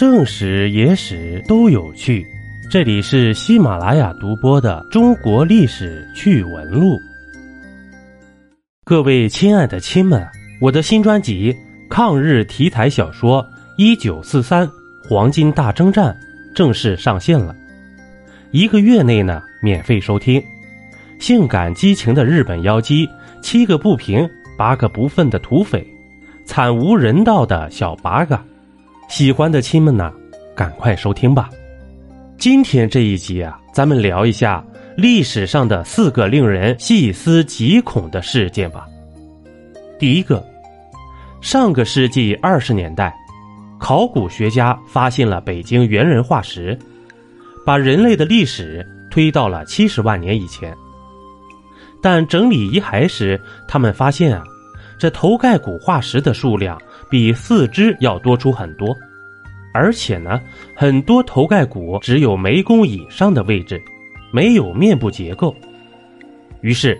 正史、野史都有趣。这里是喜马拉雅独播的《中国历史趣闻录》。各位亲爱的亲们，我的新专辑《抗日题材小说一九四三黄金大征战》正式上线了，一个月内呢免费收听。性感激情的日本妖姬，七个不平，八个不忿的土匪，惨无人道的小八嘎。喜欢的亲们呢，赶快收听吧。今天这一集啊，咱们聊一下历史上的四个令人细思极恐的事件吧。第一个，上个世纪二十年代，考古学家发现了北京猿人化石，把人类的历史推到了七十万年以前。但整理遗骸时，他们发现啊，这头盖骨化石的数量。比四肢要多出很多，而且呢，很多头盖骨只有眉弓以上的位置，没有面部结构。于是，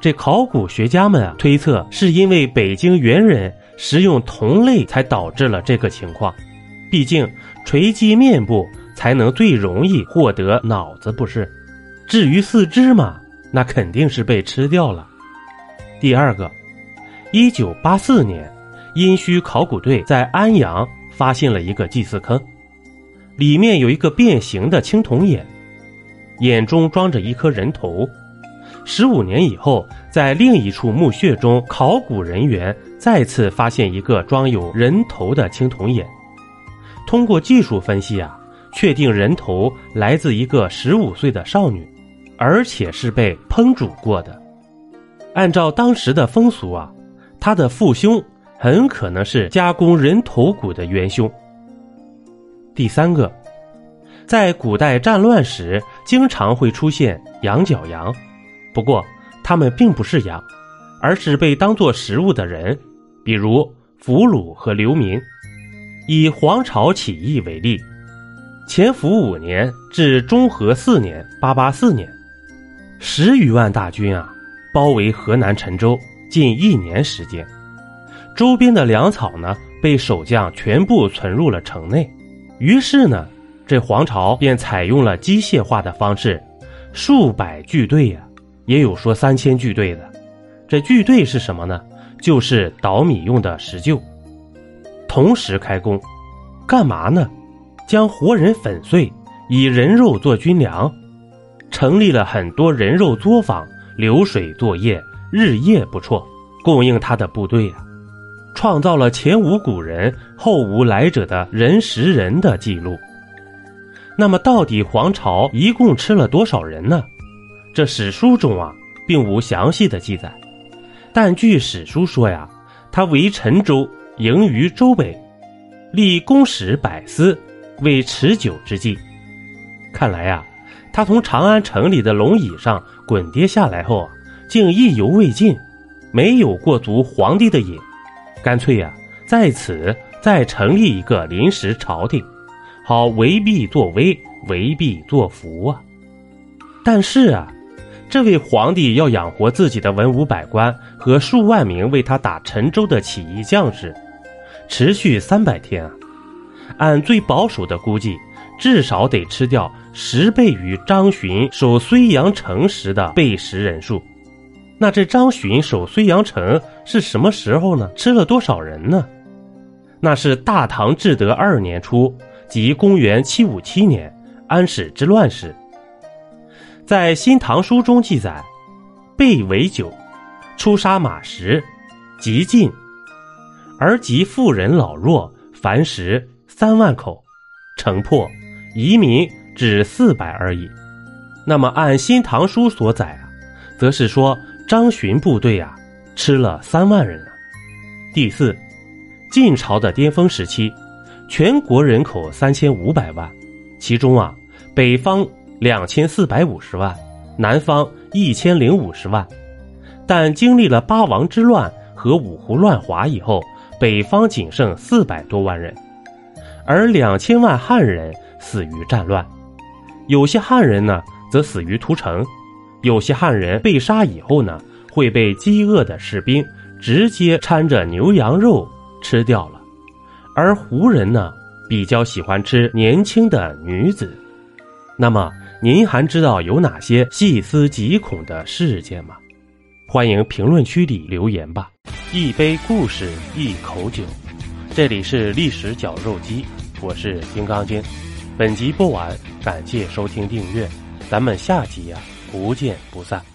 这考古学家们啊推测，是因为北京猿人食用同类才导致了这个情况。毕竟锤击面部才能最容易获得脑子，不是？至于四肢嘛，那肯定是被吃掉了。第二个，一九八四年。殷墟考古队在安阳发现了一个祭祀坑，里面有一个变形的青铜眼，眼中装着一颗人头。十五年以后，在另一处墓穴中，考古人员再次发现一个装有人头的青铜眼。通过技术分析啊，确定人头来自一个十五岁的少女，而且是被烹煮过的。按照当时的风俗啊，他的父兄。很可能是加工人头骨的元凶。第三个，在古代战乱时，经常会出现羊角羊，不过他们并不是羊，而是被当作食物的人，比如俘虏和流民。以黄巢起义为例，乾伏五年至中和四年（八八四年），十余万大军啊，包围河南陈州，近一年时间。周边的粮草呢，被守将全部存入了城内。于是呢，这皇朝便采用了机械化的方式，数百巨队呀，也有说三千巨队的。这巨队是什么呢？就是捣米用的石臼。同时开工，干嘛呢？将活人粉碎，以人肉做军粮，成立了很多人肉作坊，流水作业，日夜不辍，供应他的部队啊。创造了前无古人后无来者的人食人的记录。那么，到底黄巢一共吃了多少人呢？这史书中啊，并无详细的记载。但据史书说呀，他围陈州，营于州北，立公使百司，为持久之计。看来呀，他从长安城里的龙椅上滚跌下来后啊，竟意犹未尽，没有过足皇帝的瘾。干脆呀，在此再成立一个临时朝廷，好为弊作威，为弊作福啊！但是啊，这位皇帝要养活自己的文武百官和数万名为他打陈州的起义将士，持续三百天啊！按最保守的估计，至少得吃掉十倍于张巡守睢阳城时的备食人数。那这张巡守睢阳城是什么时候呢？吃了多少人呢？那是大唐至德二年初，即公元七五七年安史之乱时。在《新唐书》中记载，备为酒，出杀马食，极尽，而及妇人老弱，凡食三万口，城破，移民只四百而已。那么按《新唐书》所载啊，则是说。张巡部队啊，吃了三万人了。第四，晋朝的巅峰时期，全国人口三千五百万，其中啊，北方两千四百五十万，南方一千零五十万。但经历了八王之乱和五胡乱华以后，北方仅剩四百多万人，而两千万汉人死于战乱，有些汉人呢，则死于屠城。有些汉人被杀以后呢，会被饥饿的士兵直接掺着牛羊肉吃掉了，而胡人呢，比较喜欢吃年轻的女子。那么，您还知道有哪些细思极恐的事件吗？欢迎评论区里留言吧。一杯故事，一口酒，这里是历史绞肉机，我是金刚经。本集播完，感谢收听订阅，咱们下集呀，不见不散。